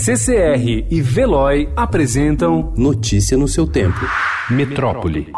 CCR e Veloy apresentam Notícia no seu tempo. Metrópole.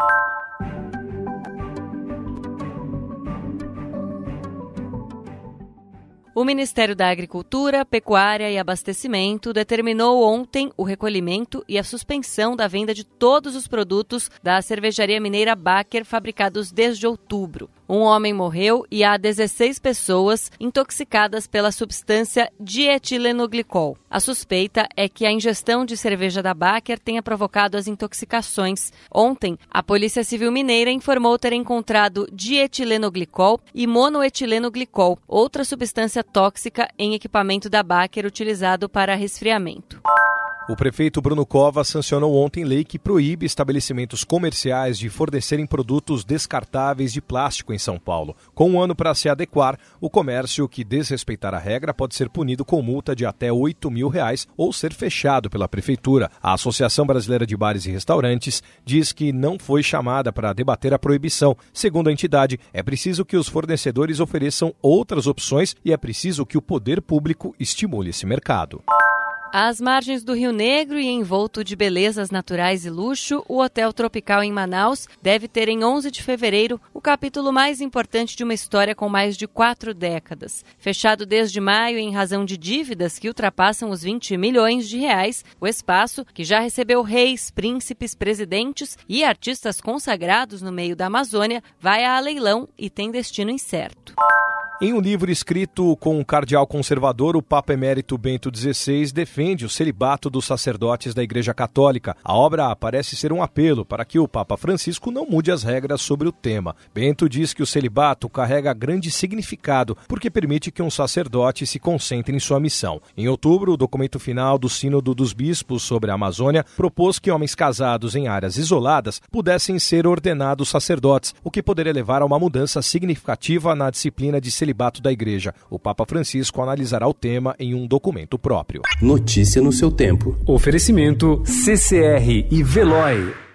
O Ministério da Agricultura, Pecuária e Abastecimento determinou ontem o recolhimento e a suspensão da venda de todos os produtos da cervejaria mineira Baker fabricados desde outubro. Um homem morreu e há 16 pessoas intoxicadas pela substância dietilenoglicol. A suspeita é que a ingestão de cerveja da Baker tenha provocado as intoxicações. Ontem, a Polícia Civil Mineira informou ter encontrado dietilenoglicol e monoetilenoglicol, outra substância tóxica em equipamento da Baker utilizado para resfriamento. O prefeito Bruno Cova sancionou ontem lei que proíbe estabelecimentos comerciais de fornecerem produtos descartáveis de plástico em São Paulo. Com um ano para se adequar, o comércio que desrespeitar a regra pode ser punido com multa de até 8 mil reais ou ser fechado pela prefeitura. A Associação Brasileira de Bares e Restaurantes diz que não foi chamada para debater a proibição. Segundo a entidade, é preciso que os fornecedores ofereçam outras opções e é preciso que o poder público estimule esse mercado. Às margens do Rio Negro e envolto de belezas naturais e luxo, o Hotel Tropical em Manaus deve ter em 11 de fevereiro o capítulo mais importante de uma história com mais de quatro décadas. Fechado desde maio em razão de dívidas que ultrapassam os 20 milhões de reais, o espaço, que já recebeu reis, príncipes, presidentes e artistas consagrados no meio da Amazônia, vai a leilão e tem destino incerto. Em um livro escrito com um cardeal conservador, o Papa Emérito Bento XVI defende o celibato dos sacerdotes da Igreja Católica. A obra parece ser um apelo para que o Papa Francisco não mude as regras sobre o tema. Bento diz que o celibato carrega grande significado porque permite que um sacerdote se concentre em sua missão. Em outubro, o documento final do Sínodo dos Bispos sobre a Amazônia propôs que homens casados em áreas isoladas pudessem ser ordenados sacerdotes, o que poderia levar a uma mudança significativa na disciplina de celibato celibato da Igreja. O Papa Francisco analisará o tema em um documento próprio. Notícia no seu tempo. Oferecimento CCR e Veloy.